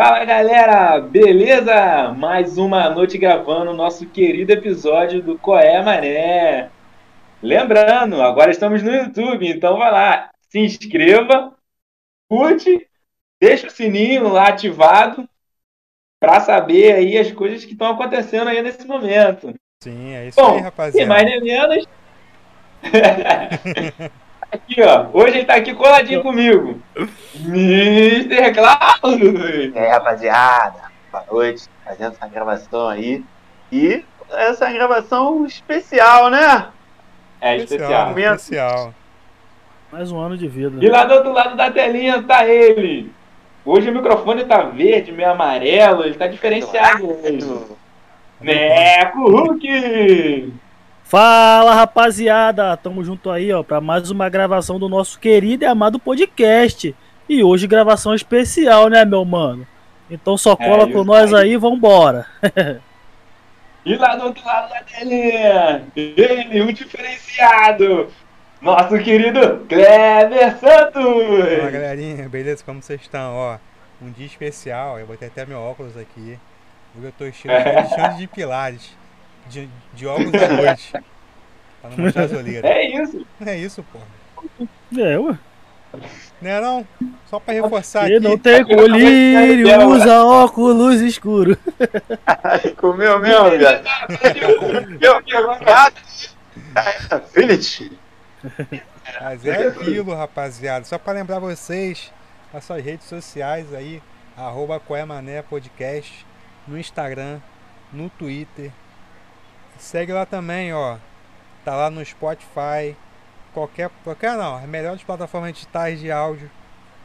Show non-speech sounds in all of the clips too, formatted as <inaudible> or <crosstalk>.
Fala galera, beleza? Mais uma noite gravando o nosso querido episódio do Coé Mané. Lembrando, agora estamos no YouTube, então vai lá, se inscreva, curte, deixa o sininho lá ativado para saber aí as coisas que estão acontecendo aí nesse momento. Sim, é isso Bom, aí, rapaziada. E mais nem menos. <laughs> aqui, ó. Hoje ele tá aqui coladinho comigo. Mr. Cláudio. E aí, rapaziada, boa noite, fazendo essa gravação aí. E essa gravação especial, né? É especial. Momento. especial. Mais um ano de vida. E lá do outro lado da telinha tá ele. Hoje o microfone tá verde, meio amarelo, ele tá diferenciado hoje. Neco Hulk! Fala rapaziada, tamo junto aí ó para mais uma gravação do nosso querido e amado podcast. E hoje gravação especial, né, meu mano? Então só É, cola isso com nós aí. aí, vambora. E lá do outro lado da telinha, ele, um diferenciado, nosso querido Kleber Fala Santos! galerinha, beleza? Como vocês estão? Ó, um dia especial, eu botei até meu óculos aqui. Hoje eu tô estilo Alexandre <laughs> de Pilares, de, de óculos à noite. Pra não mostrar as olheiras. É isso. É isso, pô. É, ué. Não é não? Só pra reforçar E aqui. não tem colírio, usa óculos escuro. <laughs> Comeu mesmo, velho. Philip. Mas é aquilo, rapaziada. Só pra lembrar vocês, as suas redes sociais aí, arroba Coemané Podcast, no Instagram, no Twitter. Segue lá também, ó. Tá lá no Spotify, qualquer, qualquer não, as melhores plataformas digitais de áudio.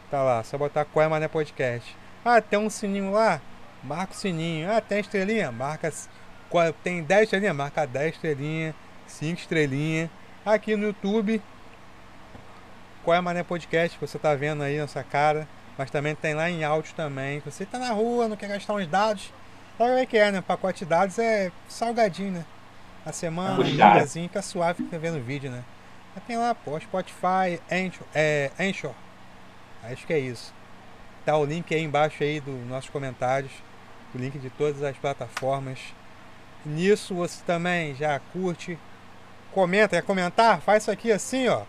Tá lá, só botar Coemané Podcast. Ah, tem um sininho lá? Marca o sininho. Ah, tem estrelinha? Marca. qual- Tem 10 estrelinhas? Marca 10 estrelinhas, 5 estrelinhas. Aqui no YouTube, qual é Mané Podcast que você tá vendo aí na sua cara, mas também tem lá em áudio também. Você tá na rua, não quer gastar uns dados, sabe como é que é, né? Pacote de dados é salgadinho, né? A semana, um diazinho, fica suave, fica vendo vídeo, né? Mas tem lá, pô, Spotify, Anchor, é, Anchor. Acho que é isso. Tá o link aí embaixo aí dos nossos comentários, o link de todas as plataformas. Nisso você também já curte, comenta, quer comentar? Faz isso aqui assim, ó.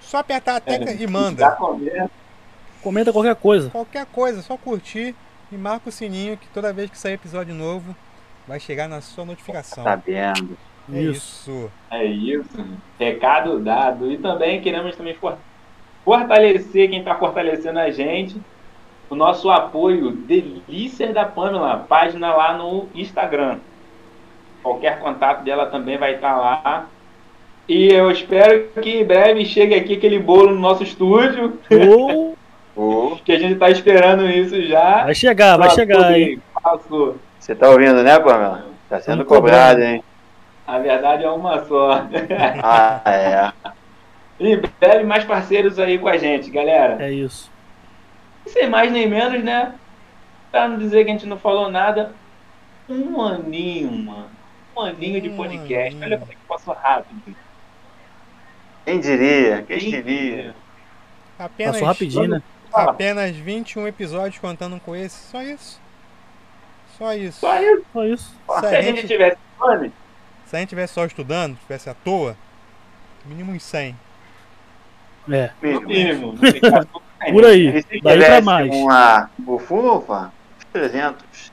Só apertar a tecla e Já manda. Comenta qualquer coisa. Qualquer coisa, só curtir e marca o sininho que toda vez que sair episódio novo vai chegar na sua notificação. Tá vendo? É Isso. É isso. Recado dado. E também queremos também for- fortalecer quem está fortalecendo a gente. O nosso apoio Delícias da Pamela, página lá no Instagram. Qualquer contato dela também vai estar lá. E eu espero que em breve chegue aqui aquele bolo no nosso estúdio, Ou <laughs> Ô, que a gente está esperando isso já. vai chegar, vai chegar aí. passo. Você tá ouvindo, né, Pamela? Tá sendo cobrado, hein? A verdade é uma só. <laughs> Ah, é. em breve mais parceiros aí com a gente, galera. É isso. Sem mais nem menos, né? Pra não dizer que a gente não falou nada. Um aninho, mano. Um aninho de podcast. aninho. Olha como é que passou rápido. Quem diria? Quem Quem diria? Apenas, Passou rapidinho, né? apenas 21 episódios contando com esse. Só isso. Só isso. Só isso. Só isso. Se Se a gente gente, tivesse fome, se a gente tivesse só estudando, tivesse à toa, mínimo uns 100. É. no Mínimo. mínimo. <laughs> Por aí. Se Daí pra mais. uma bufufa, uns 300.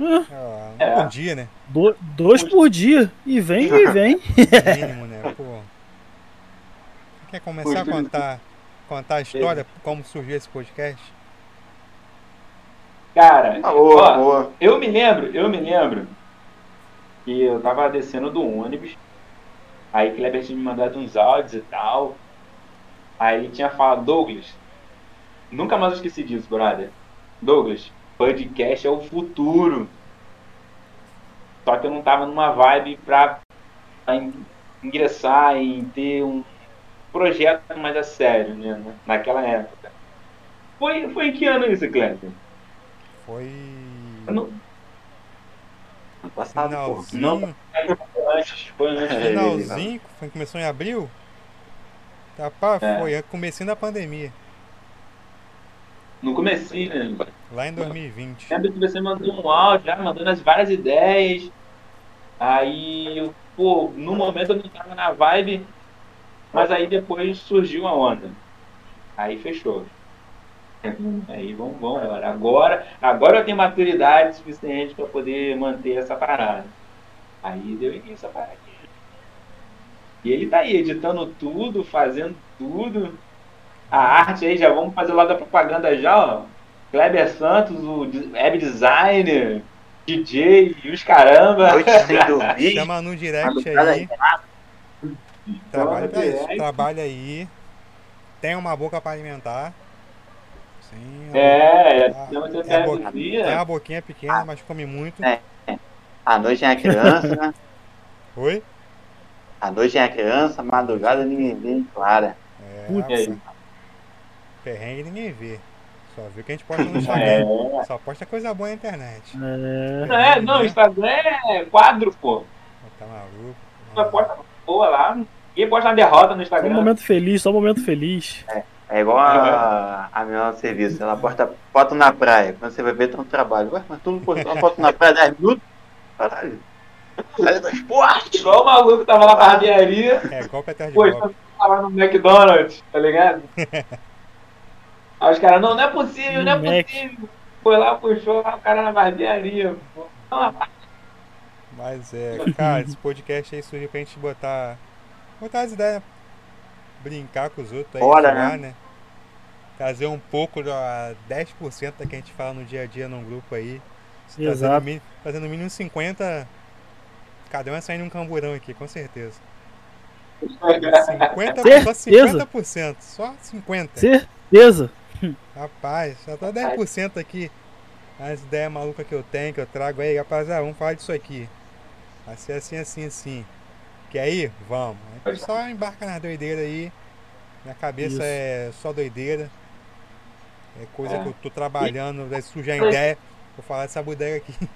Ah, Ah, um É. por dia, né? do- dois por dia. E vem, e <laughs> vem. Mínimo, né? <laughs> Pô. Quer começar a contar, contar a história, como surgiu esse podcast? Cara, Ah, boa, ó, eu me lembro, eu me lembro que eu tava descendo do ônibus. Aí Kleber tinha me mandado uns áudios e tal. Aí ele tinha falado, Douglas, nunca mais eu esqueci disso, brother. Douglas, podcast é o futuro. Só que eu não tava numa vibe pra, pra in- ingressar em ter um projeto mais a sério, né? Naquela época. Foi, foi em que ano isso, Kleber? Foi. Ano passado, pô. Finalzinho. Não. Antes, foi antes. É. Finalzinho, foi, começou em abril? Tá, pá, É. foi comecinho da pandemia. No comecinho, né? Lá em 2020. Lembra que você mandou um áudio, já mandando as várias ideias. Aí, pô, no momento eu não tava na vibe, mas aí depois surgiu a onda. Aí fechou. <laughs> Aí vamos, vamos agora. Agora, agora eu tenho maturidade suficiente para poder manter essa parada. Aí deu início a parada. E ele tá aí editando tudo, fazendo tudo. A arte aí, já vamos fazer lá da propaganda já, ó. Kleber Santos, o web designer, DJ e os caramba. Noite sem <laughs> dormir. Chama no direct aí. Trabalha pra isso. Trabalha aí. Tem uma boca pra alimentar. Sim. É, Ah, tem, a o tem dia. uma boquinha pequena, mas come muito. É. À noite é a criança, né? <laughs> Oi? À noite é a criança, madrugada ninguém vê, clara. É, Putz. E perrengue ninguém vê. Só vê o que a gente posta no <laughs> Instagram. É. Só posta coisa boa na internet. É, É, não, o Instagram é quadro, pô. Tá maluco? Você posta boa lá. Ninguém posta uma derrota no só um Instagram. momento feliz, só um momento feliz. É igual a, a do serviço, ela posta foto na praia. Quando você vai ver, tá no trabalho. Ué, mas tu não postou uma foto na praia 10 minutos? Caralho. Do esporte! Igual o maluco que tava lá na barbearia, É, golpe atrás de pô, golpe. tava no McDonald's, tá ligado? <laughs> Aí os caras, não, não é possível, não é Mac. possível. Foi lá, puxou lá o cara na barbearia, pô. Mas é, cara, esse podcast aí surgiu pra gente botar. Botar as ideias. Brincar com os outros aí, Bora, zoar, né? Trazer um pouco, da 10% da que a gente fala no dia a dia num grupo aí. Trazendo, Exato. trazendo no mínimo 50. Cada um é saindo um camburão aqui, com certeza. 50, só Certeza. 50%. Só 50%. Certeza. Rapaz, só tá 10% aqui. As ideias malucas que eu tenho, que eu trago aí, rapaziada, vamos falar disso aqui. Vai ser assim, assim, assim. Quer ir? Vamos. Aí tu só embarca nas doideiras aí. Minha cabeça Isso. é só doideira. É coisa É. que eu tô trabalhando, vai surgir a ideia. Vou falar dessa bodega aqui. <laughs>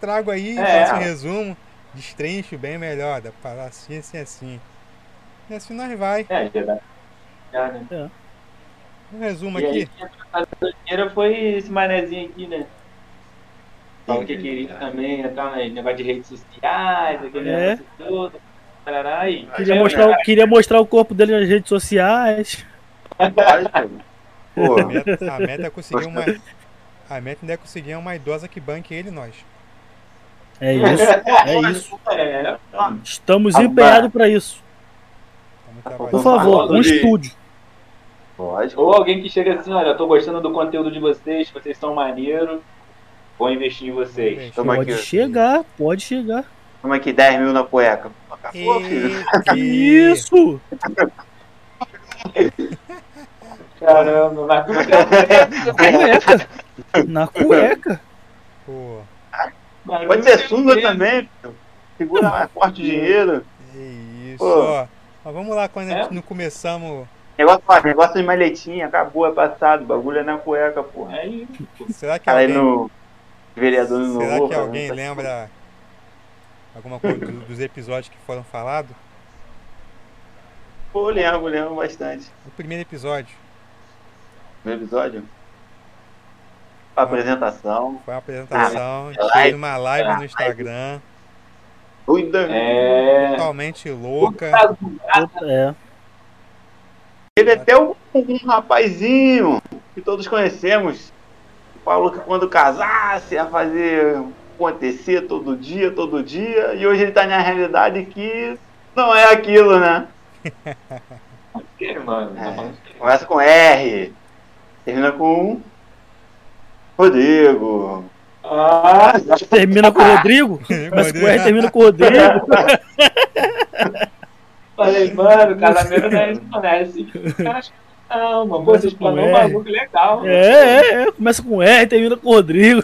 Trago aí, É. faço um resumo, destrincho bem melhor. Dá pra falar assim, assim, assim. E assim nós vai. É, já dá. Já, né? Um resumo E aí, aqui. na doideira foi esse manezinho aqui, né? Falou que queria também entrar no negócio de redes sociais, aquele É. negócio todo. Tarará, e- Queria mostrar, o- queria mostrar o corpo dele nas redes sociais. Pô, A meta, a meta é conseguir uma. A meta ainda é conseguir uma idosa que banque ele e nós. É isso. É isso. É, Estamos empenhados pra isso. Estamos Por favor, um estúdio. lógico. Ou alguém que chega assim, olha, eu tô gostando do conteúdo de vocês, vocês são maneiros, vou investir em vocês. Toma Pode aqui. chegar, pode chegar. Toma aqui 10 mil na cueca. Pô, filho. E... <laughs> Isso! Caramba, tudo Cueca! Na cueca! Pô, Pode ser sunga também, filho. Segura mais forte o dinheiro. é isso. Pô. ó. Mas vamos lá, quando a gente É? não começamos. Negócio, negócio de maletinha, acabou, é passado. O bagulho é na cueca, porra. É isso. Será que Cara aí alguém, no vereador será novo, que né? alguém lembra alguma coisa do- dos episódios que foram falados? Pô, lembro, lembro bastante. O primeiro episódio No episódio. A apresentação. foi uma apresentação, a gente Ah, fez uma live no Instagram, Cuida. É. totalmente louca. É. Teve até um, um rapazinho que todos conhecemos. Falou que quando casasse ia fazer acontecer todo dia, todo dia. E hoje ele tá na realidade que não é aquilo, né? <laughs> Que, mano? É. Começa com R. Termina com Rodrigo. Ah, Termina com o <laughs> Rodrigo. Mas com R termina com o Rodrigo. <laughs> falei, mano, casamento não é isso, não é assim. Não, mano, pô, você explanou um bagulho legal. É, é, é. Começa com R termina com o Rodrigo.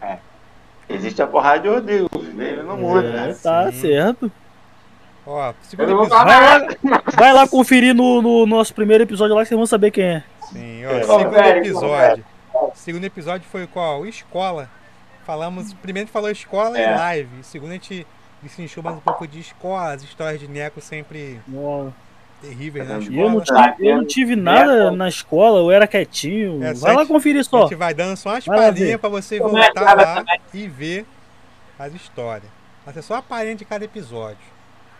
Ah, Existe a porrada de Rodrigo. Ele no mundo, É, né? tá Sim. certo. ó, não Vai lá, vai lá conferir no, no nosso primeiro episódio lá que vocês vão saber quem é. Sim, ó, É, segundo episódio. Segundo episódio foi qual? Escola. Falamos, primeiro a gente falou escola e live. Segundo a gente destrinchou mais um pouco de escola, as histórias de Neco sempre Ó, terríveis na Eu escola. Eu não, tive, eu não tive nada na escola, eu era quietinho. É, só Vai a lá gente- conferir A só. gente vai dando só umas palhinhas pra você Como é voltar ela lá também? e ver as histórias. Mas é só a palhinha de cada episódio.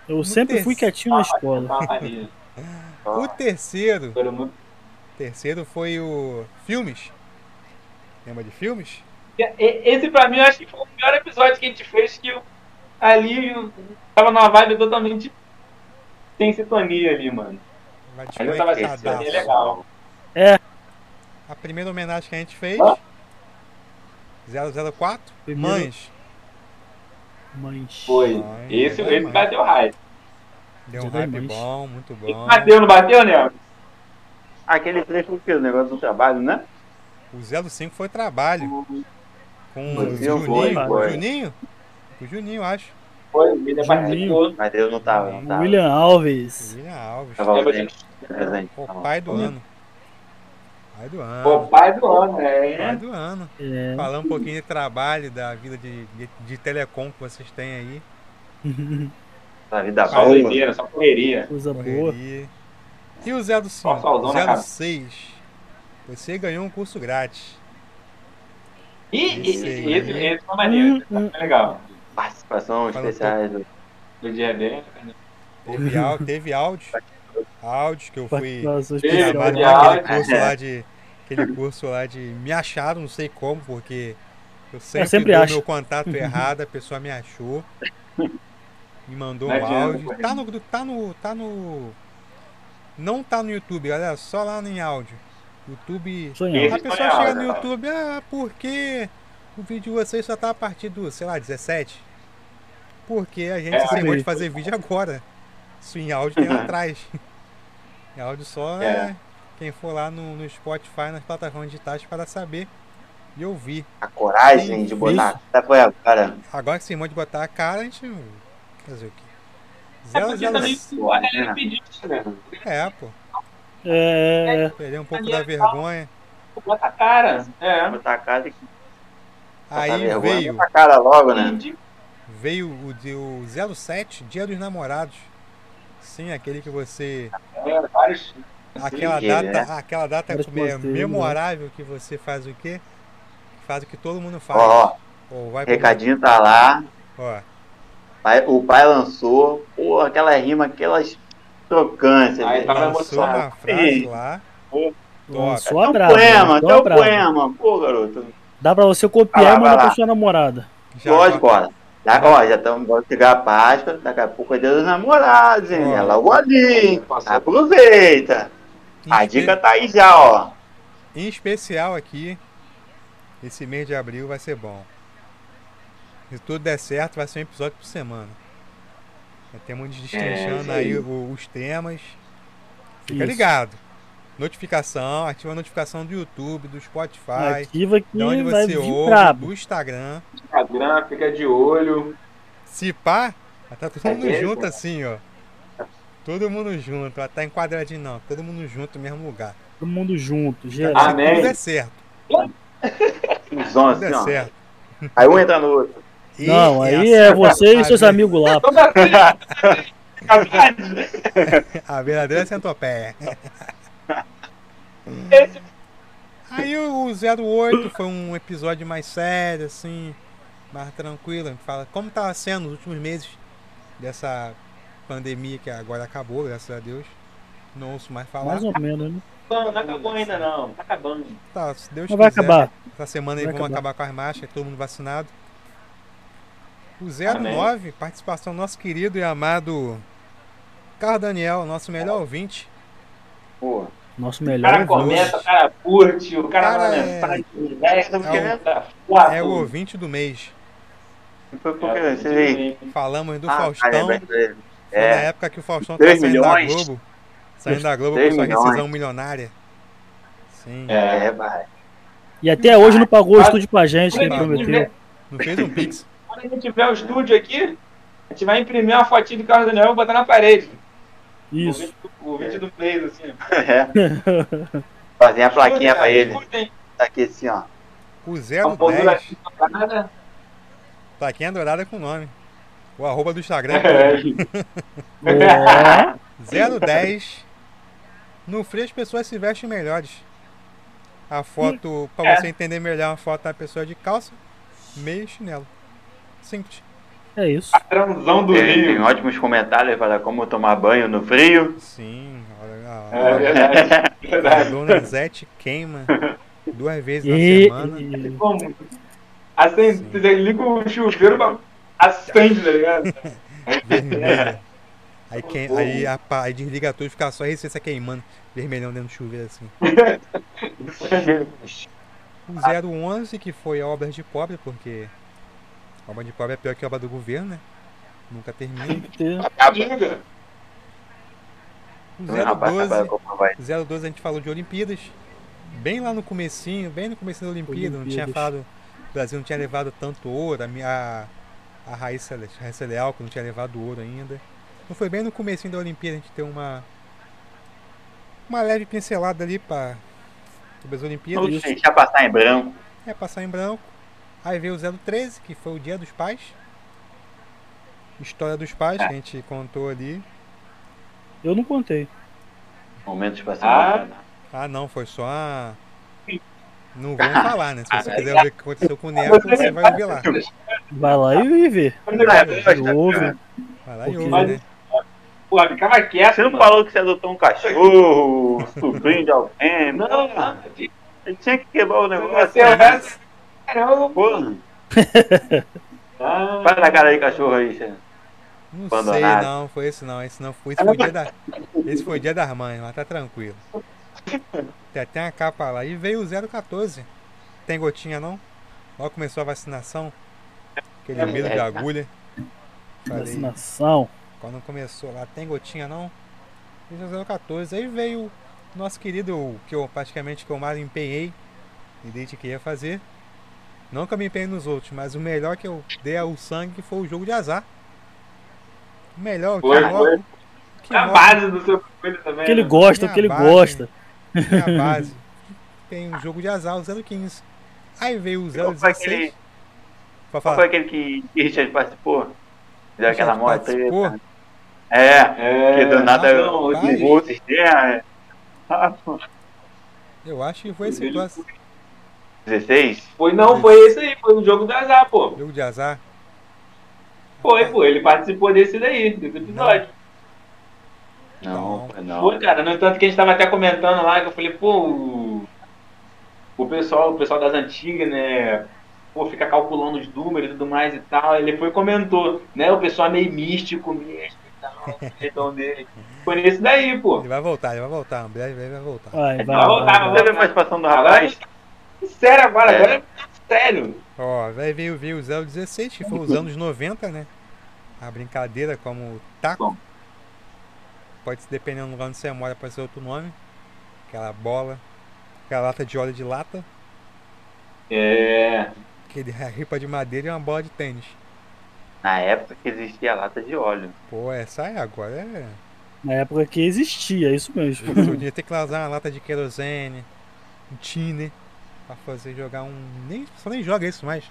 Eu sempre fui quietinho na escola. <laughs> O terceiro, terceiro foi o filmes. Lembra de filmes? Esse pra mim eu acho que foi o pior episódio que a gente fez, que eu, ali eu tava numa vibe totalmente sem sintonia ali, mano. Vai Mas eu tava sem desconectadaço. sintonia legal. A primeira homenagem que a gente fez. Hã? 004, Primeiro- Mães. Mas. Foi. Ai, Esse, vai, esse mãe. bateu raio. Deu um hype Mães. bom, muito E bom. Bateu, não bateu, né? Aquele trecho foi o? O negócio do trabalho, né? O 05 foi trabalho. Com o foi, Juninho. foi. Juninho? O Juninho, acho. Foi, ele Juninho. participou. Mas eu não tava, não tava. William Alves. William Alves. Tava ausente, presente. O pai do ano. Pai do Pô, ano. pai do ano, Pai é. do ano. É. Falando um pouquinho de trabalho, da vida de, de, de telecom que vocês têm aí. <laughs> Na vida Só boa. doideira, só correria. Coisa boa. Correria. E o 05? Só solzão na cara. 06. Você ganhou um curso grátis. E, e, Esse e esse, esse foi maneiro, Hum, hum. foi legal. Participação especial do Do dia bem. Teve, <laughs> áudio, teve áudio. Áudios que eu fui Participação Sim, especial. chamado de para aquele áudio. curso lá de. Aquele curso lá de. Me acharam, não sei como, porque eu sempre, sempre dou acha. meu contato errado, a pessoa me achou. Me mandou um áudio. Tá no. Tá no. Tá no. Não tá no YouTube, galera, só lá em áudio. YouTube. A pessoa chega áudio, no né? YouTube, ah, porque o vídeo de vocês só tá a partir do, sei lá, 17? Porque a gente É, aí. de fazer vídeo agora. Isso em áudio tem lá atrás. <laughs> Em áudio só É. é quem for lá no, no Spotify, nas plataformas digitais para saber e ouvir. A coragem de botar. Tá foi agora. Agora que se de botar a cara, a gente. Fazer o quê? É porque também 00. o ele pediu isso, né? É, pô. É. Perder um pouco da vergonha. Bota a cara. É. Botar a cara e botar Aí veio. Bota a cara logo, né? Entendi. Veio o, de, o 07, Dia dos Namorados. Sim, aquele que você. É. Aquela que, data, né? aquela data é né? memorável que você faz o quê? Faz o que todo mundo faz. Ó, Ou vai pro- recadinho tá lá. Ó, Pai- O pai lançou. Pô, aquela rima, aquelas trocâncias. Aí tava lançou emocionado. uma frase lá. Lançou Até a um brava. poema, lançou até um brava. poema. Pô, garoto. Dá pra você copiar e mandar pra sua namorada. Já Lógico, ó. Já, ó, já estamos vamos chegar a Páscoa, daqui a pouco é dia dos namorados, hein? Ó. É logo ali. Aproveita. Em A espe- dica tá aí já, ó. Em especial aqui, esse mês de abril vai ser bom. Se tudo der certo, vai ser um episódio por semana. Já temos destrinchando isso aí os temas. Fica Isso. ligado. Notificação, ativa a notificação do YouTube, do Spotify, Ativa que de onde vai você ouve, brabo. do Instagram. Instagram, fica de olho. Se pá, tá todo É mundo mesmo? junto assim, ó. Todo mundo junto, vai tá enquadradinho não, todo mundo junto no mesmo lugar. Todo mundo junto, Se geral. Amém. tudo der certo, Os tudo 11, der ó. certo. Aí um entra no outro. E Não, aí essa- é você e seus a- amigos lá. <laughs> A verdadeira centopeia. Esse Aí o 08 foi um episódio mais sério, assim, mais tranquilo. Fala como tá sendo os últimos meses dessa pandemia que agora acabou, graças a Deus. Não ouço mais falar. Mais ou menos, né? não, não acabou ainda não. Tá acabando. Tá, se Deus Mas vai quiser, acabar. Essa semana aí vamos acabar. acabar com as máscaras, todo mundo vacinado. O 09, participação do nosso querido e amado Carlos Daniel, nosso melhor ouvinte. Pô, Nosso O melhor cara ouvinte. comenta, o cara curte, o cara, Cara, manda é- mensagem, É o- foto. É o ouvinte do mês. É. Falamos do Ah, Faustão. na É, época que o Faustão tava saindo da. Globo. Saindo da Globo com sua rescisão milionária. Sim. É. é, vai. E até hoje não pagou o estúdio pra gente, que ele Quando a gente prometeu. Não fez um pix. Quando a gente tiver o estúdio aqui, a gente vai imprimir uma fotinha do Carlos Daniel e botar na parede. Isso. O vídeo do mês, assim. <laughs> É. Fazer a plaquinha pra ele. Tá aqui assim, ó. O A moldura 010. aqui, nada. Plaquinha dourada com nome. O arroba do Instagram. <laughs> É. <laughs> Ó, 010. No frio as pessoas se vestem melhores. A foto, pra É. você entender melhor, a foto da pessoa de calça, meia e chinelo. Simples. É isso. Transão do Tem, tem Rio. ótimos comentários para como tomar banho no frio. Sim, olha É lá. verdade. <laughs> É A verdade. dona Zete queima duas vezes na E, semana. e- Como? Acende, liga o chuveiro, pra- acende, tá ligado? <laughs> vermelha. Aí, quem, aí, a, aí desliga tudo e fica só a resistência queimando. Vermelhão dentro do chuveiro assim. <laughs> O 011, que foi obra de pobre, porque obra de pobre é pior que obra do governo, né? Nunca termina. tem que ter. Liga. O Rapaz, 012, trabalha com papai. 012 a gente falou de Olimpíadas. Bem lá no comecinho, bem no começo da Olimpíada, não tinha Olimpíadas. falado. O Brasil não tinha levado tanto ouro, a, a, a Raíssa, Raíssa Leal, que não tinha levado ouro ainda. Não foi bem no comecinho da Olimpíada a gente ter uma. Uma leve pincelada ali para sobre as Olimpíadas. Não deixa passar em branco. É passar em branco. Aí veio o 013, que foi o dia dos pais. História dos pais, que a gente contou ali. Eu não contei. Momentos ser Ah. Ah, não, foi só a. Não vamos falar, né? Se você quiser ver o que aconteceu com o Neto, você vai ouvir lá. Vai lá e vê. É, Ouve. Vai lá e ouve, né? Pô, ficava quieto. Você não mano. falou que você adotou um cachorro, <laughs> sobrinho de alguém? Não, não. Ele tinha que quebrar o negócio. Você é Caramba. Porra, <laughs> Ah, faz a cara de cachorro aí, você. Não Abandonado. sei, não, foi esse não. Esse não foi. Esse foi o dia da. Esse foi dia das mães, mas tá tranquilo. Tem até uma capa lá. E veio o 014. Tem gotinha não? Logo começou a vacinação. Aquele medo de agulha. Falei, Vacinação. Quando começou lá, tem gotinha não? É o 014. Aí veio o nosso querido, que eu praticamente que eu mais empenhei e desde que ia fazer. Não que eu me empenhei nos outros, mas o melhor que eu dei ao sangue foi o jogo de azar. O melhor, o que Foi, foi. que a base do seu coisa também. Que ele né? gosta, Minha que ele base. gosta. minha <laughs> base. Tem um jogo de azar, o 015. Aí veio o Qual foi 016. aquele- Qual foi aquele que, que Richard participou? Deu aquela moto participou? treta. É, É, que do nada ligou o sistema. Ah, pô. Eu acho que foi esse 16? Foi, não, foi esse aí, foi o jogo do azar, pô. jogo de azar. Foi, pô, ele participou desse daí, desse episódio. Não, foi não. Foi, cara, no entanto que a gente tava até comentando lá, que eu falei, pô, o, o pessoal, o pessoal das antigas, né, pô, fica calculando os números e tudo mais e tal, ele foi e comentou, né, o pessoal é meio místico mesmo e tal, <laughs> o dele. Foi nesse daí, pô. Ele vai voltar, ele vai voltar. Em breve ele vai voltar. Vai, vai, Vai vai, voltar, vai. vai Teve a participação do Agora, rapaz? Sério agora, É. agora é sério. Ó, vai veio, veio o 016, que foi os anos 90, né? A brincadeira como taco. Bom. Pode ser, dependendo do lugar onde você mora, pode ser outro nome. Aquela bola, aquela lata de óleo de lata, É, aquele ripa de madeira e uma bola de tênis. Na época que existia a lata de óleo. Pô, essa é agora é. Na época que existia, é isso mesmo. Eu podia ter que usar uma lata de querosene, um tiner, pra fazer jogar um. Nem, só nem joga isso mais.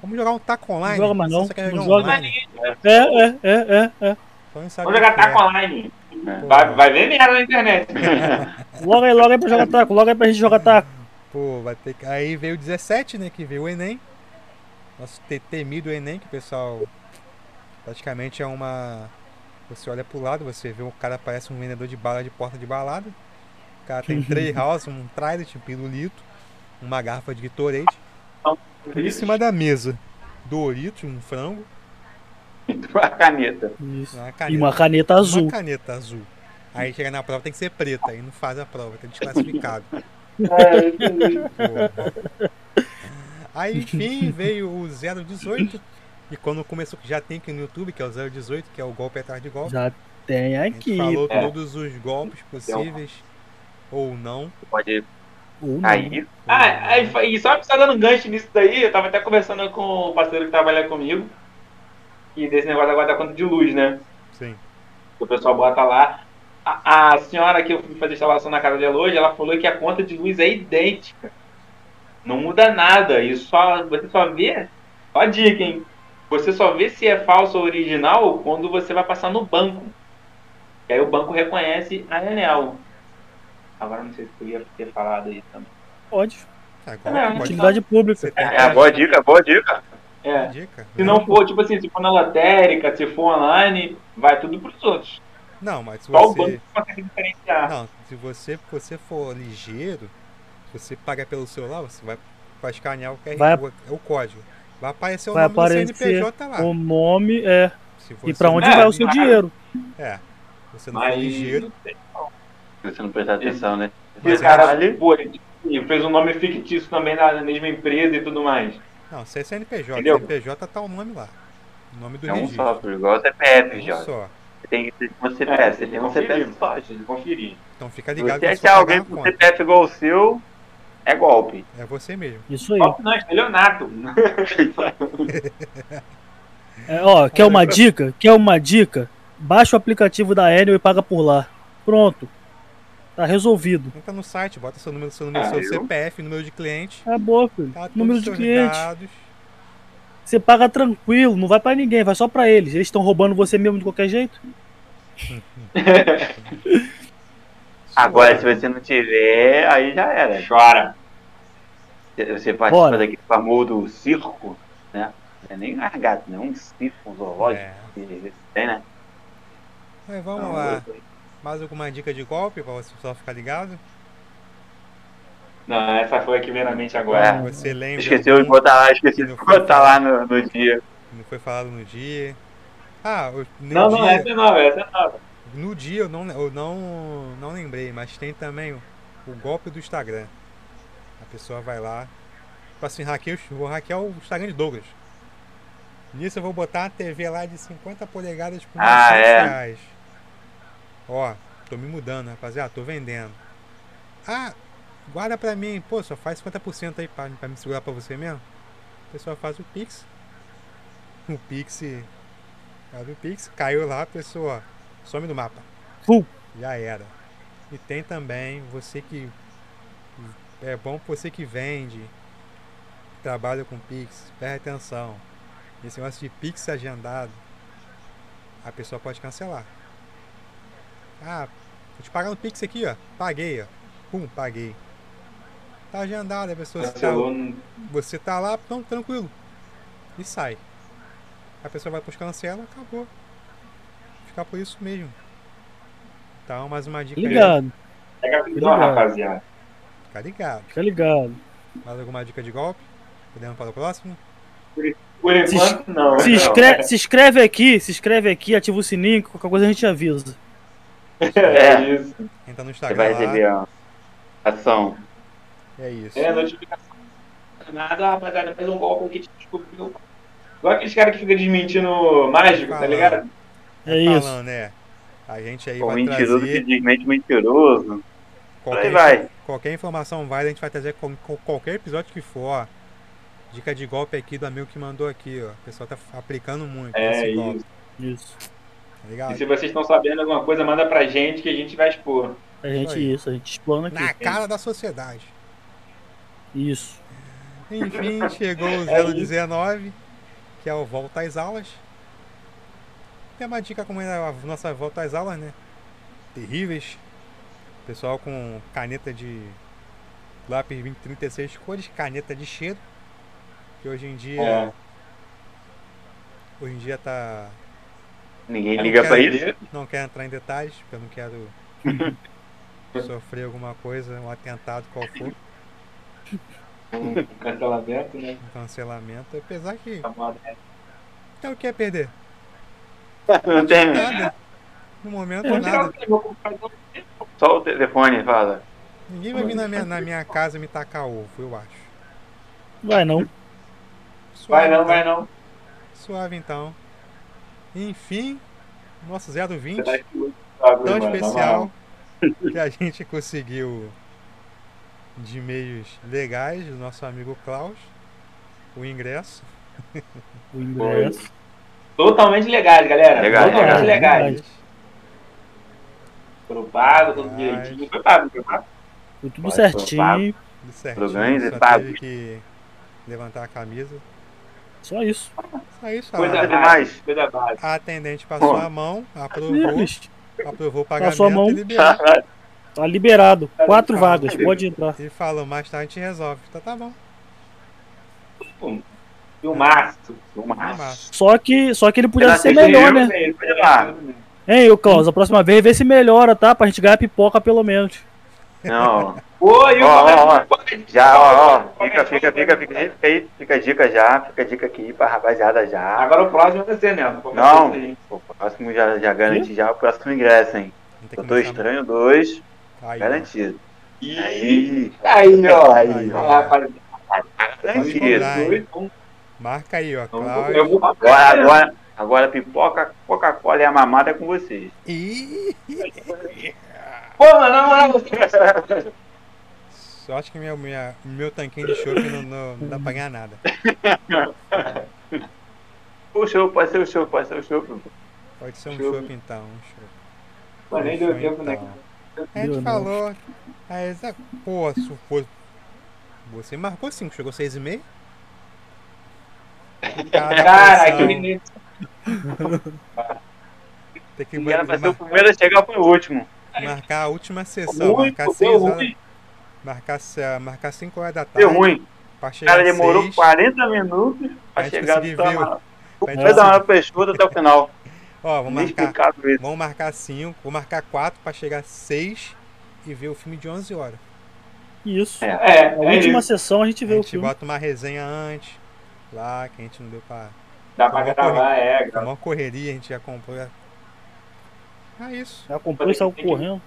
Vamos jogar um taco online. joga mais não, quer não joga. online. É, é, é, é, é. Não sabe vamos jogar que é. taco online. É. Vai, vai ver merda na internet. <laughs> Logo aí, logo aí pra jogar taco, logo aí pra gente jogar taco. Pô, vai ter que. Aí veio o 17, né? Que veio o Enem. Nosso te- temido Enem, que o pessoal praticamente é uma. Você olha pro lado, você vê o cara parece um vendedor de bala de porta de balada. O cara tem <laughs> três house, um trident, um pirulito, uma garrafa de Gatorade. Em cima da mesa, Doritos, um frango, <laughs> a caneta. Isso. uma E caneta. uma caneta azul. Uma caneta azul. Aí chega na prova tem que ser preta, aí não faz a prova, tá desclassificado. Pô. <laughs> Aí enfim veio o 018. E quando começou, que já tem aqui no YouTube, que é o 018, que é o golpe atrás de golpe. Já tem A gente aqui. falou É. todos os golpes possíveis. Ou não. Pode Ou não. cair. Ah, aí, e só precisar dando gancho nisso daí, eu tava até conversando com o parceiro que trabalha comigo. E desse negócio agora da conta de luz, né? Sim. que o pessoal bota lá. A, a senhora que eu fui fazer instalação na casa dela hoje, ela falou que a conta de luz é idêntica. Não muda nada. E só, você só vê. Ó a dica, hein? Você só vê se é falso ou original quando você vai passar no banco. E aí o banco reconhece a Enel. Agora não sei se podia ter falado aí também. Pode. Agora É, Utilidade pública. Você tem É, boa dica, boa dica. É. dica. Se não for, tipo assim, se for na lotérica, se for online, vai tudo pros outros. Não, mas se Só o você. banco consegue diferenciar. Não, se você, você for ligeiro, se você paga pelo celular, você vai, vai escanear o QR Vai- o, o código. Vai aparecer o Vai nome do aparecer CNPJ lá. O nome é. Se E você pra onde É, vai o seu claro. dinheiro? É. Você não for Mas. ligeiro, Se você não prestar atenção, né? Se Mas o cara ali- pô, ele fez um nome fictício também na mesma empresa e tudo mais. não, se é CNPJ, Entendeu? CNPJ tá o nome lá. O nome do É um registro. só, igual o CPF, Um Jorge. só. Você tem um CPF, você tem um CPF só. Que conferir. Então fica Se ligado você achar alguém com. CPF igual o seu, é golpe. É você mesmo. Isso aí. Top não, estelionato. <laughs> É, ó, quer uma dica? Quer uma dica? Baixa o aplicativo da Enel e paga por lá. Pronto. Tá resolvido. Entra no site, bota seu número, seu, número, Ah, seu eu? CPF, número de cliente. É boa, filho. Tá Número de cliente. dados. Você paga tranquilo, não vai pra ninguém, vai só pra eles. Eles estão roubando você mesmo de qualquer jeito. <laughs> Agora, se você não tiver, aí já era. Chora. Você participa Bora. daquele famoso circo, né? Não é nem largato, né? Um circo, um zoológico. É. que Tem, né? Mas vamos Não, lá. eu- Mais alguma dica de golpe pra você só ficar ligado? Não, essa foi a que veio na mente agora. É. Você lembra Esqueceu de botar lá, esqueci de não botar lá no, no dia. não foi falado no dia? Ah, o- no Não, não, dia, essa é nova, essa é nova. no dia eu não, eu não, não lembrei, mas tem também o, o golpe do Instagram. A pessoa vai lá, tipo assim, hackeio, vou hackear o Instagram de Douglas. Nisso eu vou botar uma TV lá de 50 polegadas por Ah, 900 é. reais. Ó, tô me mudando, rapaziada, tô vendendo. Ah, guarda pra mim, pô, só faz 50% aí pra, pra me segurar pra você mesmo. A pessoa faz o Pix. <laughs> O Pix. Faz o Pix, caiu lá, a pessoa some do mapa. Pum. Já era. E tem também você que. É bom você que vende, trabalha com Pix, preste atenção. Esse negócio de Pix agendado, a pessoa pode cancelar. Ah, vou te pagar no Pix aqui, ó. Paguei, ó. Pum, paguei. Tá agendado, a pessoa tá, Cancelou, não- você tá lá, não, tranquilo. E sai. A pessoa vai pros cancela, acabou. Ficar por isso mesmo. Então, mais uma dica aí. Ligado, Pega a visão, Ligado. rapaziada. Fica ligado. fica ligado. Mais alguma dica de golpe? Podemos para o próximo? Por Se enquanto, não. Se não. inscreve, se inscreve aqui, se inscreve aqui, ativa o sininho, qualquer coisa a gente avisa. É isso. Entra no Você Instagram vai lá. receber a ação. É isso. É, notificação. Nada, rapaziada, faz um golpe aqui, te descobriu. Igual aqueles caras que ficam desmentindo mágico, tá ligado? É isso. Falando, né? A gente aí O vai mentiroso que trazer diz mente mentiroso. qualquer, Aí vai. qualquer informação válida, a gente vai trazer com, com qualquer episódio que for. Dica de golpe aqui do amigo que mandou aqui, ó. O pessoal tá aplicando muito É esse golpe, isso. Isso. Tá E se vocês estão sabendo alguma coisa, manda pra gente que a gente vai expor. A gente aí. isso, a gente explana aqui. Na cara da sociedade. Isso. Enfim, <laughs> chegou o É isso. 019, que é o Volta às Aulas. Tem uma dica como é a nossa volta às aulas, né? Terríveis. Pessoal com caneta de lápis 20, 36 cores, caneta de cheiro. Que hoje em dia. É. Hoje em dia tá. Ninguém Eu liga não pra quero- isso. Não quero entrar em detalhes, porque eu não quero <laughs> sofrer alguma coisa, um atentado qual for, Um cancelamento, né? um cancelamento. Apesar que. Então o que é perder? <laughs> Não tem Nada. No momento, tirar nada. só o telefone, fala. Ninguém vai vir na minha, na minha casa me tacar ovo, eu acho. Vai não. Vai não, então. vai não. Suave então. Enfim, nosso 020 Você tá excluído, sabe, tão especial <laughs> que a gente conseguiu de meios legais do nosso amigo Klaus o ingresso. O ingresso. Totalmente legais, galera. Legal, Totalmente legal. legais. Pagos, tudo direitinho. Foi pago, foi pago. Foi tudo certinho. Tudo certinho, só editado. teve que levantar a camisa. Só isso. Só isso, Coisa a, demais. coisa básica. a atendente passou Pô. a mão, aprovou. Aprovou o Tá pagamento sua mão. e liberou. Tá liberado. Quatro Calma. vagas, pode entrar. Ele falou, mais tarde a gente resolve. Então tá bom. Filmaço. Filmaço. Massa. Só que, só que ele podia ser melhor, né? Hein, ô Klaus, a próxima vez vê se melhora, tá? Pra gente ganhar pipoca pelo menos. Não. Oi, Ó, ó, ó. Já, ó, ó. Fica, fica, fica, fica, fica aí. Fica a dica já. Fica a dica aqui pra rapaziada já. Agora o próximo é você, né? Não. O próximo já, já garanti já o próximo ingresso, hein? Doutor Estranho 2, Aí, ó. garantido. Aí, Aí, aí, ó. Aí, ó. ó. Rapaz, garantido. Vai. Marca aí, ó. eu Cláudio. vou Agora, agora, agora pipoca, Coca-Cola e a mamada é com vocês. Ih, Pô, mano, na moral, sorte que meu, minha, meu tanquinho de chopp não, não, não dá pra ganhar nada. O show, pode ser o show, pode ser o show. Pode ser um chopp então. Um chopp. Pô, nem deu tempo, né? então. A gente não. falou. Aí, essa- pô, se fosse. Você marcou 5, chegou 6,5? Cara, aquele Tem que Quem era pra ser o primeiro a chegar foi o último. Marcar a última sessão, ruim, marcar pô, 6 deu horas. ruim. Marcar, marcar 5 horas da Deu tarde. ruim. Pra O chegar cara demorou seis, 40 minutos pra gente chegar do ver o- gente Foi da hora pescoço até o final. <laughs> Ó, vamos marcar, vamos marcar 5, vou marcar 4 pra chegar 6 e ver o filme de 11 horas. Isso. É. É, A é última isso. sessão a gente A vê o gente filme. bota uma resenha antes, lá, que a gente não deu pra. Dá pra gravar, é. Com a maior correria, a gente já comprou. É É isso. Já comprou e saiu correndo.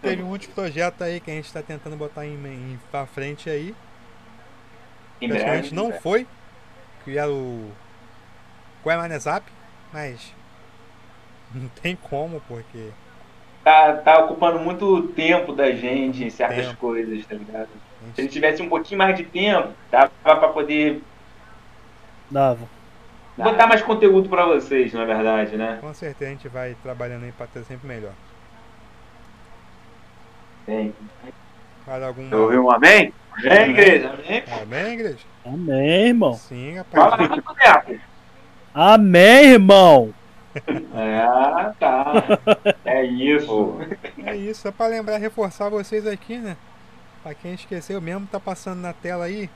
Teve um último projeto aí que a gente tá tentando botar em, em pra frente aí. Em breve, não em breve. foi. Que era o. Qual é Manezap? Mas. Não tem como, porque. Tá, tá ocupando muito tempo da gente em certas Tempo. coisas, tá ligado? a Se gente ele tivesse um pouquinho mais de tempo, dava pra poder Dava. Botar mais conteúdo pra vocês, na verdade, né? Com certeza a gente vai trabalhando aí pra ter sempre melhor. Tem. Mais algum. Eu ouvi um amém? É, igreja. Amém? Amém, igreja? Amém, irmão. Sim, Fala rapaz. aí, Neto. Amém, irmão. <laughs> É, tá. É isso. É isso, só pra lembrar, reforçar vocês aqui, né? Pra quem esqueceu mesmo, tá passando na tela aí.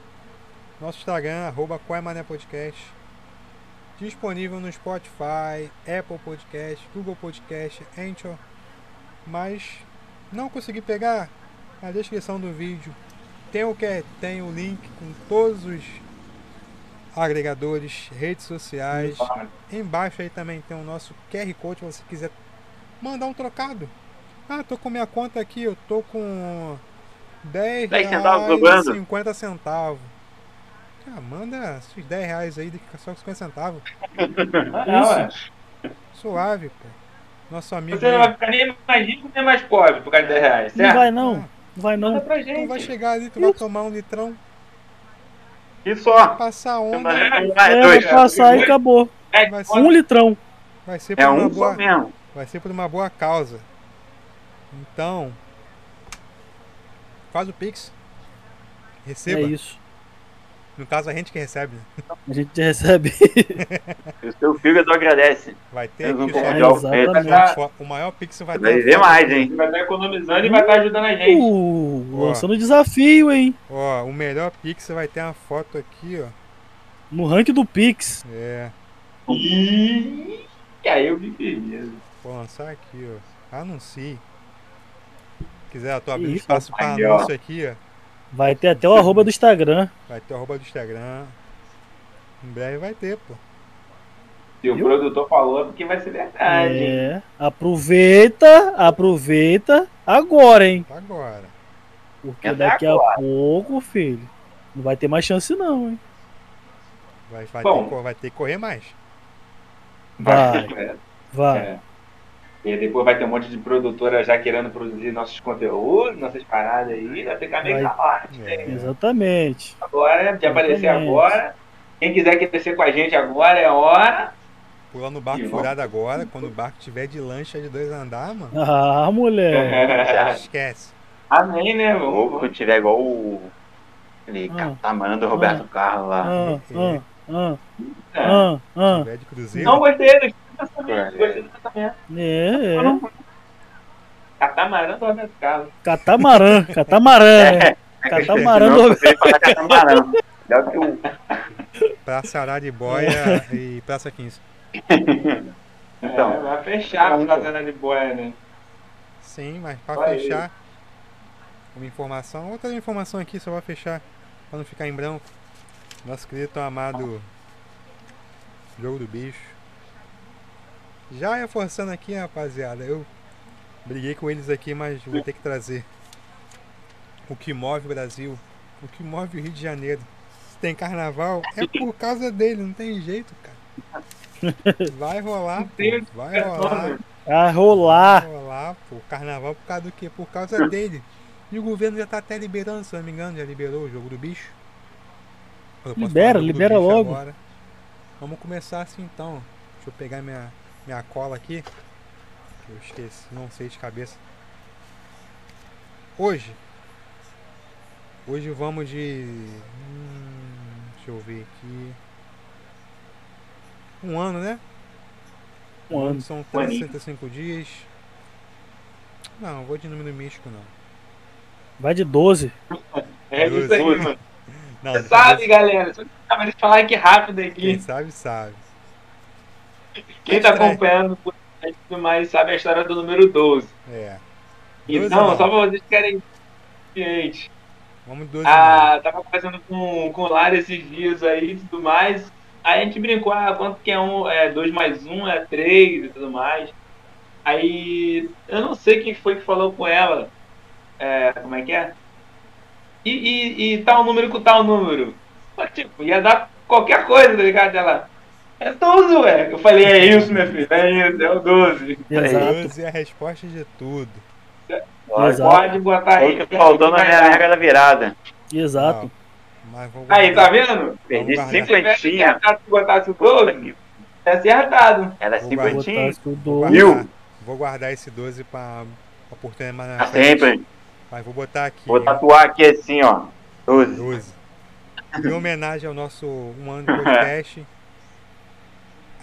Nosso Instagram, arroba Qual é Mané Podcast. Disponível no Spotify, Apple Podcast, Google Podcast, Anchor. Mas não consegui pegar na descrição do vídeo. Tem o que tem o link com todos os agregadores, redes sociais. Embaixo aí também tem o nosso QR Code se você quiser mandar um trocado. Ah, tô com minha conta aqui, eu tô com 10 10 reais centavos e sobrando. 50 centavos. Ah, manda esses 10 reais aí, só com 50 centavos. Não, <laughs> é. Suave, pô. Nosso amigo. Você não vai ficar nem mais rico nem mais pobre por causa de 10 reais, Não certo? vai não. Ah, Não vai Manda não. pra tu gente. vai chegar ali, tu vai tomar um litrão, E só. passar onda, Ah, é É, dois. vai passar e acabou. É, vai ser, Um litrão. vai ser por É uma um boa. só mesmo. Vai ser por uma boa causa. Então, faz o Pix. Receba. É isso. No caso, a gente que recebe. né? A gente recebe. <laughs> O seu fígado agradece. Vai ter aqui exatamente. só- o maior Pix vai Vai ter. viver mais, hein? Vai estar economizando e vai estar ajudando a gente. Uh, lançando desafio, hein? Ó, o melhor Pix vai ter uma foto aqui, ó. No ranking do Pix. É. E aí eu vi firmeza. Vou lançar aqui, ó. Anuncie. Quiser, eu tô abrindo Isso, espaço para ó. anúncio aqui, ó. Vai ter até o arroba do Instagram. Vai ter o arroba do Instagram. Em breve vai ter, pô. Se o Viu? produtor falou, é porque vai ser verdade. hein? É. Aproveita, aproveita agora, hein? Agora. Porque É daqui a agora. pouco, filho, não vai ter mais chance não, hein? Vai, vai, Bom. ter, que- vai ter que correr mais. Vai, <laughs> É, vai. é. E depois vai ter um monte de produtora já querendo produzir nossos conteúdos, nossas paradas aí, vai ficar meio Vai. calado. É. Exatamente. Agora, de aparecer agora. Quem quiser crescer com a gente agora é hora. Pular no barco furado agora, quando o barco tiver de lancha de dois andar, mano. Ah, mulher. Esquece. Amém, né? Ou Vamos, quando tiver igual o. Aquele Ah. catamarã do Roberto Carlos lá. Ah, ah, ah, É. ah, ah. Se tiver de cruzeiro. Não gostei do pensamento, É. gostei do mesmo. É, é. Catamarã do Roberto Carlos. Catamarã, catamarã, né? Catamarã Senão eu do poderia falar catamarã. Melhor que o- Praça Araribóia e Praça 15. Então. é, vai fechar a. Praça de Boia, né? Sim, mas para Vai fechar uma informação, outra informação aqui só vai fechar para não ficar em branco. Nosso querido amado Jogo do Bicho. Já reforçando aqui, rapaziada, eu briguei com eles aqui, mas vou ter que trazer o que move o Brasil, o que move o Rio de Janeiro. Se tem carnaval, é por causa dele, não tem jeito, cara. Vai rolar, pô, vai rolar. Vai rolar. Vai rolar, pô. Carnaval por causa do quê? Por causa dele. E o governo já tá até liberando, se não me engano, já liberou o jogo do bicho. Libera, libera logo. agora. Vamos começar assim então. Deixa eu pegar minha, minha cola aqui. Que eu esqueci, não sei de cabeça. Hoje. Hoje vamos de. hum, deixa eu ver aqui. Um ano, né? Um ano. São Um aninho. 365 dias. Não, vou de número místico não. Vai de 12. É isso aí, Doze. mano. <laughs> Não, Você sabe, galera. Só que eles falar aqui rápido Quem aqui. sabe, sabe. Quem tá Estranho. acompanhando e tudo mais sabe a história do número 12. É. Então, só pra vocês que querem. Gente, Vamos de 12 ah, tava conversando com, com o Lara esses dias aí e tudo mais. Aí a gente brincou, ah, quanto que é um, é 2 mais 1, é 3 e tudo mais. Aí eu não sei quem foi que falou com ela. É, como é que é? E, e, e tal número com tal número. Tipo, ia dar qualquer coisa, tá ligado? Ela. É 12, ué. Eu falei, é isso, meu filho, é isso, é o 12. não. Exato. 12 é a resposta de tudo. Exato. Pode botar aí. Foi o que faltou na minha regra da virada. Exato. Mas vou Aí, tá vendo? Perdi cinquentinha. acertado se botasse o 12, é acertado. Era Vou guardar. cinquentinha. Botasse o Vou 12. guardar, Mil. vou guardar esse 12 pra oportunidade mais na sempre. Mas vou botar aqui. Vou tatuar aqui assim, ó. 12. 12. Em homenagem ao nosso um ano de podcast. <laughs>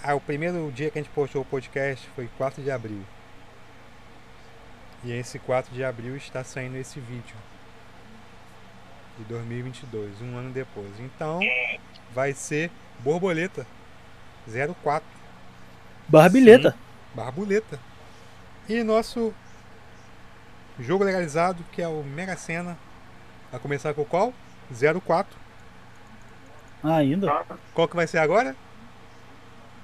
Ah, o primeiro dia que a gente postou o podcast foi 4 de abril. E esse 4 de abril está saindo esse vídeo. De 2022, um ano depois. Então, vai ser borboleta 04. Barbilheta. Barbuleta. E nosso jogo legalizado, que é o Mega Sena. Vai começar com qual? 04. Ainda. Qual que vai ser agora?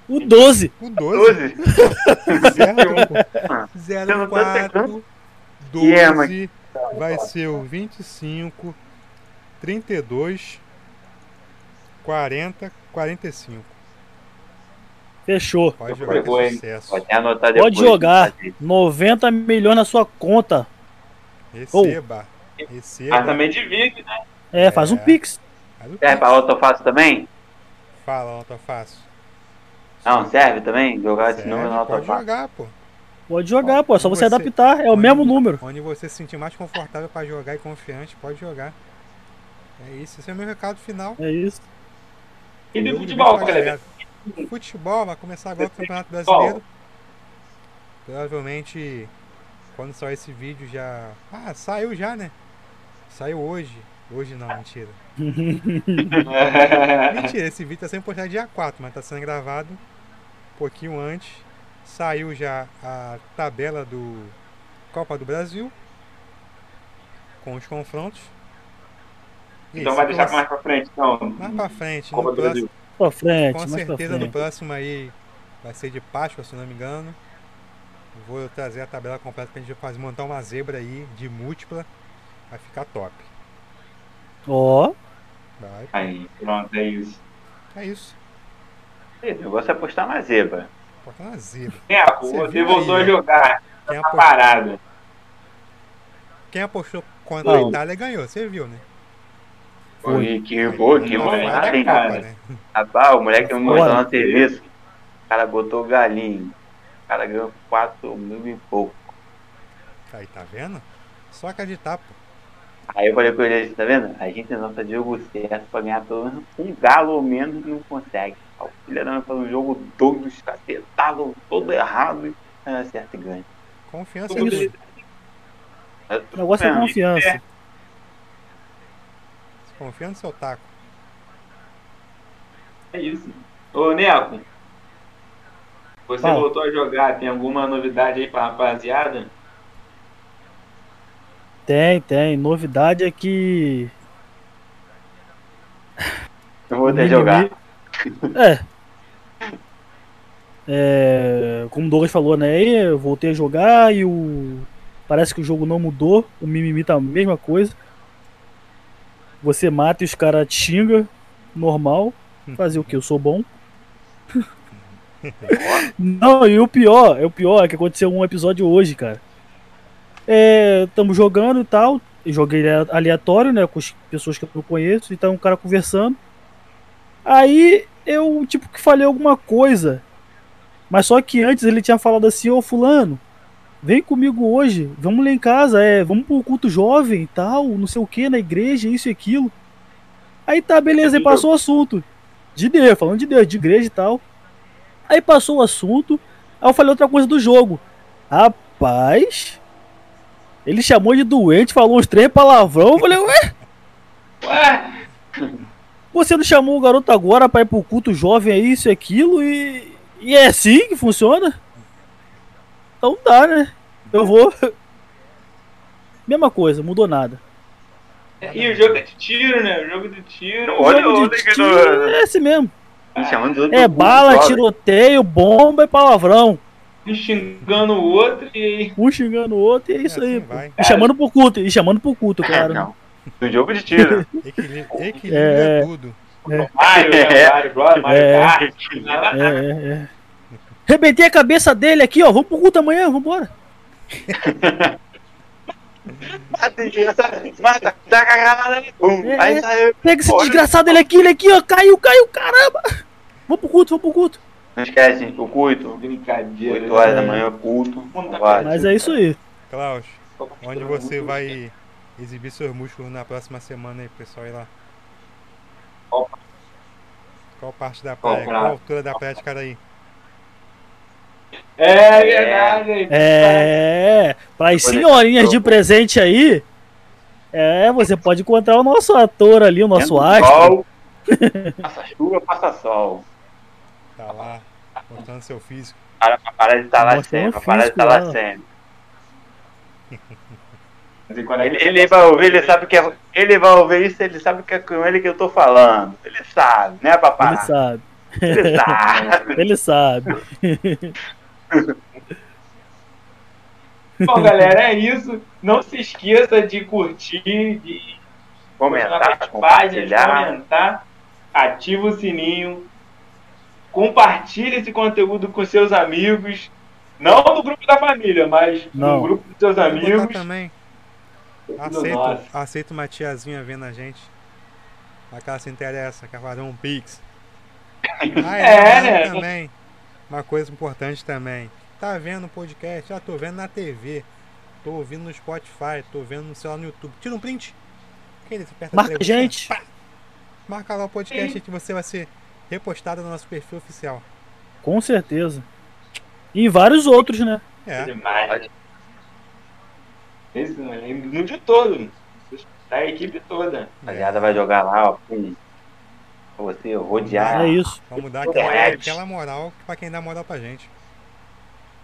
O 12. O 12. 12. Certo, Eu não tô acertando. 04. Yeah, mas- 12 vai ser o 25, 32, 40, 45. Fechou. Pode jogar sucesso. Pode anotar depois. Pode jogar. 90 milhões na sua conta. Receba. Mas Receba. também divide, né? É, faz um É. pix. Faz o Serve pra autofácil também? Fala, nota fácil. Não, serve também? Jogar esse Serve, número na pode jogar, pô. Pode jogar, pô. É só você você- adaptar. É o onde- mesmo número. Onde você se sentir mais confortável pra jogar e confiante, pode jogar. É isso, esse é o meu recado final. É isso. E do futebol, galera? Futebol vai começar agora o Campeonato Brasileiro. Provavelmente quando sair esse vídeo já. Ah, saiu já, né? Saiu hoje. Hoje não, mentira. <laughs> Mentira, esse vídeo tá sendo postado dia 4, mas tá sendo gravado pouquinho antes. Saiu já a tabela do Copa do Brasil com os confrontos. E Então esse vai deixar mais pra frente, então. mais pra frente. Copa no do próximo, Brasil. Pra frente, com certeza no próximo aí vai ser de Páscoa, se não me engano. Vou trazer a tabela completa pra gente fazer, montar uma zebra aí de múltipla. Vai ficar top. Ó, Vai. Aí, pronto, é isso. É isso. O negócio é apostar na zebra. Bota na zebra. É, Você voltou aí, a ó. jogar. Quem Tá apostou, parado. quem apostou contra a Não. Itália ganhou, você viu, né? Foi. Que boa, que hein? cara. Copa, né? <laughs> Rapaz, o moleque mostrou na TV. O cara botou o galinho. O cara ganhou 4 mil e pouco. Aí, tá vendo? Só acreditar, pô. Aí eu falei com ele, tá vendo? A gente não tá de jogo certo pra ganhar pelo menos um galo ou menos não consegue. O filho da mãe faz um jogo doido, escatetado, todo errado. É, certo e ganha. Confiança é tudo. O negócio é confiança. Confia no seu taco. É isso. Ô, Neco. Você Fala. voltou a jogar, tem alguma novidade aí pra rapaziada? Tem, tem. Novidade é que. Eu vou até jogar. É. É, Como o Douglas falou, né? Eu voltei a jogar e o. Parece que o jogo não mudou. O mimimi tá a mesma coisa. Você mata e os caras te xingam. Normal. Fazer o que? Eu sou bom. <laughs> Não, e o pior, é o pior é que aconteceu um episódio hoje, cara. É, tamo jogando e tal. Eu joguei aleatório, né? Com as pessoas que eu não conheço. E tá um cara conversando. Aí eu, tipo, que falei alguma coisa. Mas só que antes ele tinha falado assim, ô fulano, vem comigo hoje, vamos lá em casa, é, vamos pro culto jovem e tal, não sei o que, na igreja, isso e aquilo. Aí tá, beleza, aí passou o assunto. De Deus, falando de Deus, de igreja e tal. Aí passou o assunto, aí eu falei outra coisa do jogo. Rapaz, ele chamou de doente, falou uns três palavrão, eu falei, ué? Ué! Você não chamou o garoto agora pra ir pro culto jovem, é isso e aquilo, e, e é assim que funciona? Então dá, né? Eu vou. <laughs> Mesma coisa, mudou nada. E o jogo é de tiro, né? O jogo de tiro. O Olha, jogo olha de tiro do- é esse mesmo. É cu, bala, tiroteio, bomba e palavrão. Um xingando o outro e. Um xingando o outro e é isso assim aí. vai. pô. E chamando pro culto, e chamando pro culto, né? Não. Do jogo de tiro. Equilíbrio, equilíbrio É. é tudo. Mario? Mario Bros, Mario É. Kart. É, é, é. <laughs> Rebentei a cabeça dele aqui, ó. Vamos pro culto amanhã, vambora. Mata, desgraçado. Mata, taca a granada. Pum. É, Aí é. saiu. Pega esse desgraçado ele aqui, ele aqui, ó. Caiu, caiu, caramba. Vamos pro culto, vamos pro culto. Não esquece, o culto. Brincadeira. 8 horas É. da manhã, culto. Tá. Mas é isso aí. Klaus, onde você vai exibir seus músculos na próxima semana aí, pessoal ir lá? Qual Qual parte da praia? praia? Qual altura da praia de Caraí? É verdade. É, para as senhorinhas de presente aí, é, você pode encontrar o nosso ator ali, o nosso Vento, astro. Sol. <laughs> Passa chuva, passa sol. Tá lá, mostrando seu físico. Para, para de estar lá Mostrando sempre. Para de estar lá lá. sempre. É Ele, ele vai ouvir, ele sabe que é, ele vai ouvir isso, ele sabe que é com ele que eu tô falando. Ele sabe, né, Ele papai? sabe, Ele sabe. <laughs> ele sabe. Bom, galera, é isso. Não se esqueça de curtir, de Comentar, páginas, compartilhar. comentar, ativa o sininho, compartilhe esse conteúdo com seus amigos, não no grupo da família, mas Não. no grupo dos seus amigos. também. Aceito, aceito uma tiazinha vendo a gente. Mas que ela se interessa, quer fazer um pix. <laughs> Ah, É, é, né? também. Uma coisa importante também. Tá vendo o podcast? Já tô vendo na TV. Tô ouvindo no Spotify, tô vendo no celular no YouTube. Tira um print. Aperta Marca a gente. pá. Marca lá o podcast que você vai ser repostado no nosso perfil oficial. Com certeza. E vários outros, né? É. Demais. Esse, no de todo. Da equipe toda. A rapaziada vai jogar lá, ó. Você rodear. É isso. Vamos dar aquela, aquela moral pra quem dá moral pra gente.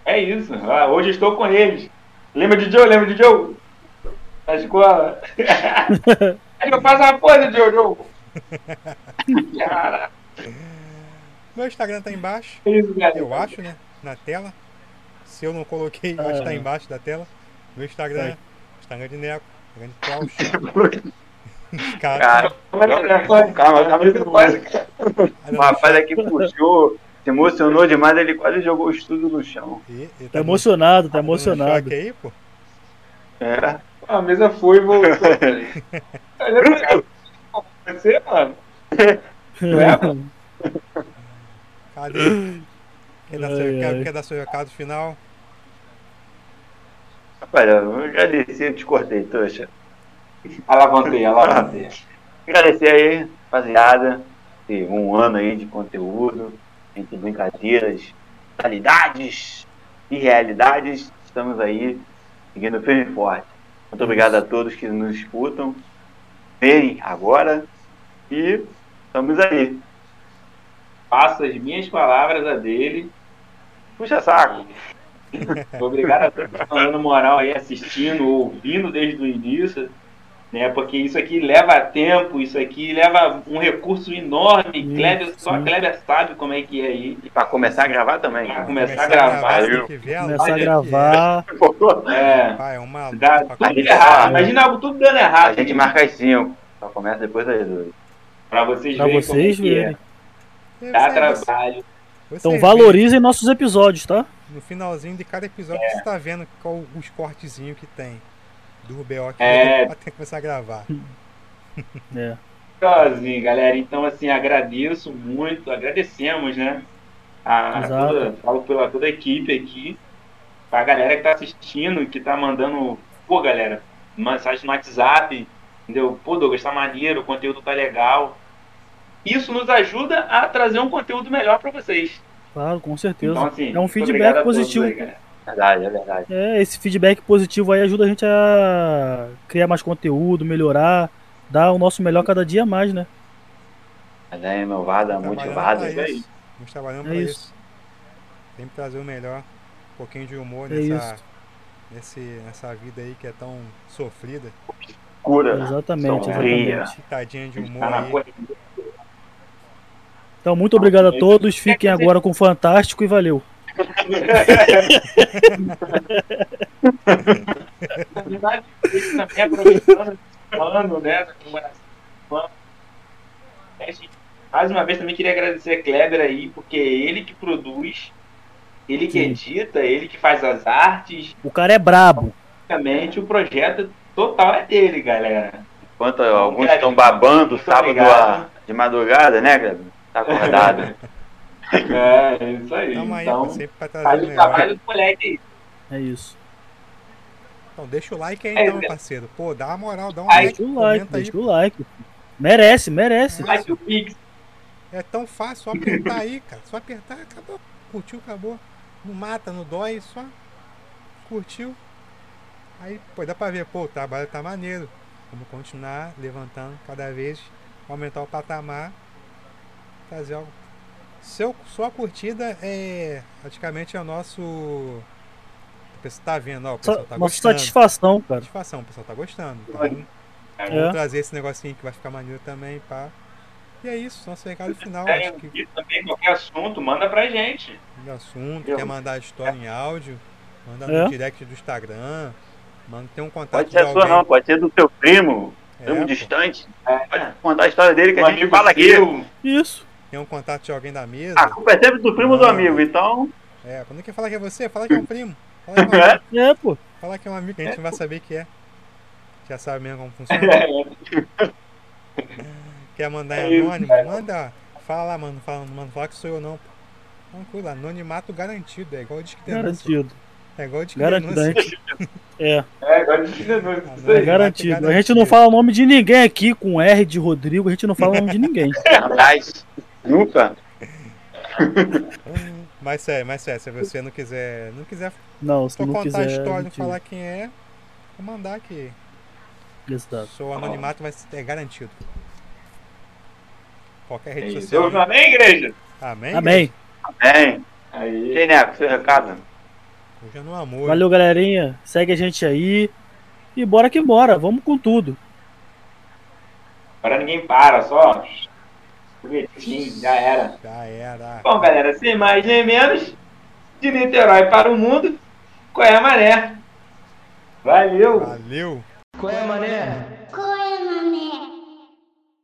É isso. Ah, hoje estou com eles. Lembra de Joe? Lembra de Joe? Da escola. <laughs> Aí eu faço uma coisa, Joe, Joe. <laughs> Cara, Meu Instagram tá embaixo. é isso, galera. Eu acho, né? Na tela. Se eu não coloquei, eu acho que tá embaixo da tela. Meu Instagram, Instagram de Neco, Instagram de Klaus. Cara, Cara, calma, calma, quase. O rapaz aqui puxou, se emocionou demais, ele quase jogou o estudo no chão. e- e Tá dando- emocionado, tá dando emocionado. aí, pô. É. A mesa foi e voltou. <laughs> Você, mano. Cadê? Quer dar, seu, Ai, quer, quer dar seu recado final? Rapaz, eu agradeci, eu te cortei, trouxa. Alavancei, alavancei. <laughs> Agradecer aí, rapaziada, um ano aí de conteúdo, entre brincadeiras, qualidades, e realidades, estamos aí seguindo firme e forte. Muito obrigado a todos que nos escutam. Vem agora e estamos aí. Faço as minhas palavras a dele. Puxa saco. <laughs> Obrigado a todos que estão dando moral aí, assistindo, ouvindo desde o início. Né, porque isso aqui leva tempo, isso aqui leva um recurso enorme. Sim, Kleber, só a sim. Kleber sabe como é que é aí. E para começar a gravar também. Pra cara. começar a gravar, a Começar a gravar. É, Pai, é uma dá pra tudo começar. errado. Imagina algo tudo dando A errado. gente marca as 5. Só começa depois das 2. Pra vocês Pra verem vocês como é que verem. É. Dá você- trabalho. Então valorizem nossos episódios, tá? No finalzinho de cada episódio você tá vendo qual os cortezinhos que tem do BO que É. que começar a gravar. <laughs> É. Sozinho, galera. Então, assim, agradeço muito, agradecemos, né? A Exato. toda, falo pela toda a equipe aqui, pra galera que tá assistindo, que tá mandando, pô, galera, mensagem no WhatsApp, entendeu? Pô, Douglas, tá maneiro, o conteúdo tá legal. Isso nos ajuda a trazer um conteúdo melhor pra vocês. Claro, com certeza. Então, assim, é um feedback todos positivo. aí, galera. Verdade, é verdade. É, esse feedback positivo aí ajuda a gente a criar mais conteúdo, melhorar, dar o nosso melhor cada dia mais, né? Mas é inovada, Trabalhando motivada. pra isso aí. isso. Estamos trabalhando É pra isso. isso. Sempre trazer o melhor, um pouquinho de humor É nessa, isso. nesse, nessa vida aí que é tão sofrida. Cura. Exatamente, Sombria. exatamente. Pitadinha de humor Tá na aí. Então, muito obrigado a todos. Fiquem agora com o Fantástico e valeu. Na verdade, também aproveitando esse ano, né, da comemoração Mais uma vez também queria agradecer a Kleber aí, porque é ele que produz, ele que Sim. edita, ele que faz as artes, O cara é brabo. basicamente o projeto total é dele, galera. Enquanto alguns estão babando sábado a- de madrugada, né, Kleber? Tá acordado. <laughs> É, é isso aí. Tamo aí então, sempre pra faz trazer o o trabalho do moleque aí. É isso. Então deixa o like aí É, então, é. parceiro. Pô, dá uma moral, dá um Aí, like, Deixa o like, comenta aí. deixa o like. Merece, merece. Like o Pix. É tão fácil, só apertar aí, cara. Só apertar, acabou. Curtiu, acabou. Não mata, não dói, só curtiu. Aí, pô, dá pra ver, pô, o trabalho tá maneiro. Vamos continuar levantando cada vez, aumentar o patamar, trazer algo. Seu, sua curtida é praticamente é o nosso. O pessoal tá vendo, ó, o pessoal tá Uma gostando. satisfação, cara. Satisfação, o pessoal tá gostando. Então, É. vamos trazer esse negocinho que vai ficar maneiro também, pá. E é isso, nosso recado final. Tem Acho que também qualquer assunto, manda pra gente. de assunto, Eu- quer mandar a história em áudio, manda É. no direct do Instagram, manda tem um contato Pode de ser a sua alguém. não, pode ser do seu primo, É, primo pô, distante. É. Pode contar a história dele que Um a gente fala aqui. Isso. Tem um contato de alguém da mesa. A culpa é sempre do primo do Não. amigo, então. É, quando quer falar que é você, fala que é um primo. Fala que é um <laughs> amigo, É, pô. fala que é um amigo que a gente não vai saber que é. Já sabe mesmo como <laughs> funciona. Quer mandar É anônimo? Manda. Fala lá, mano. Fala, mano, fala que sou eu não. pô. Tranquilo, anonimato garantido. É igual de que. Garantido. É igual de que Garantido. denúncia. <laughs> É, É. Ah, não, é garantido. A gente não fala o nome de ninguém aqui com R de Rodrigo, a gente não fala o nome de ninguém. Jamais. Nunca. <laughs> Mas sério, mas sério, se você não quiser. Não quiser Não, se não contar quiser. a história, não falar quem é, vou mandar que Exato. seu anonimato vai ser é garantido. Qualquer É rede isso. social. Ouve Amém, igreja? Amém? Amém. Bem. Aí. Ei, Neco, seu recado. Hoje é no amor. Valeu, galerinha. Segue a gente aí. E bora que bora. Vamos com tudo. Agora ninguém para, só. Foguetinho, já era. Já era. Bom, galera, sem mais nem menos, de Niterói para o mundo, qual é a maré? Valeu! Valeu! Qual é, mané? Qual